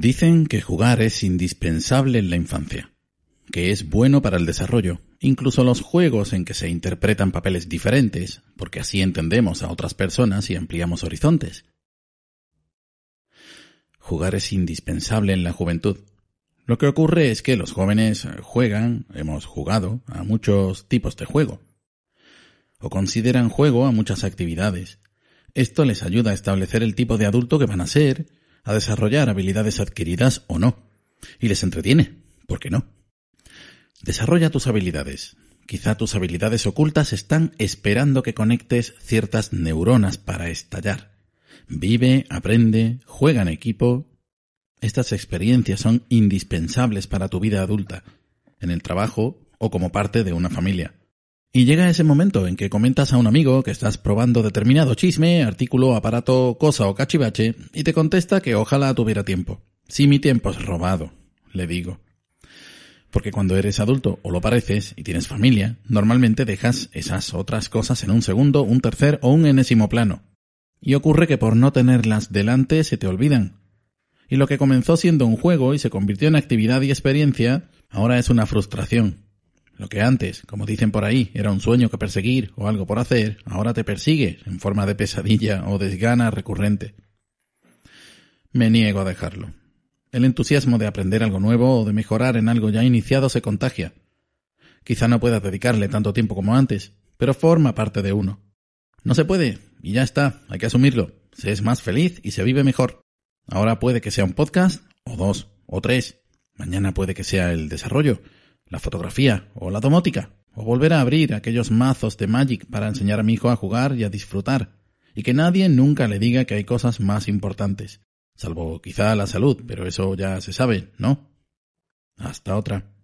Dicen que jugar es indispensable en la infancia, que es bueno para el desarrollo, incluso los juegos en que se interpretan papeles diferentes, porque así entendemos a otras personas y ampliamos horizontes. Jugar es indispensable en la juventud. Lo que ocurre es que los jóvenes juegan, hemos jugado, a muchos tipos de juego, o consideran juego a muchas actividades. Esto les ayuda a establecer el tipo de adulto que van a ser, a desarrollar habilidades adquiridas o no. Y les entretiene, ¿por qué no? Desarrolla tus habilidades. Quizá tus habilidades ocultas están esperando que conectes ciertas neuronas para estallar. Vive, aprende, juega en equipo. Estas experiencias son indispensables para tu vida adulta, en el trabajo o como parte de una familia. Y llega ese momento en que comentas a un amigo que estás probando determinado chisme, artículo, aparato, cosa o cachivache, y te contesta que ojalá tuviera tiempo. Si mi tiempo es robado, le digo. Porque cuando eres adulto o lo pareces y tienes familia, normalmente dejas esas otras cosas en un segundo, un tercer o un enésimo plano. Y ocurre que por no tenerlas delante se te olvidan. Y lo que comenzó siendo un juego y se convirtió en actividad y experiencia, ahora es una frustración, lo que antes, como dicen por ahí, era un sueño que perseguir o algo por hacer, ahora te persigue en forma de pesadilla o desgana recurrente. Me niego a dejarlo. El entusiasmo de aprender algo nuevo o de mejorar en algo ya iniciado se contagia. Quizá no puedas dedicarle tanto tiempo como antes, pero forma parte de uno. No se puede, y ya está, hay que asumirlo. Se es más feliz y se vive mejor. Ahora puede que sea un podcast, o dos, o tres. Mañana puede que sea el desarrollo, la fotografía o la domótica, o volver a abrir aquellos mazos de Magic para enseñar a mi hijo a jugar y a disfrutar, y que nadie nunca le diga que hay cosas más importantes, salvo quizá la salud, pero eso ya se sabe, ¿no? Hasta otra.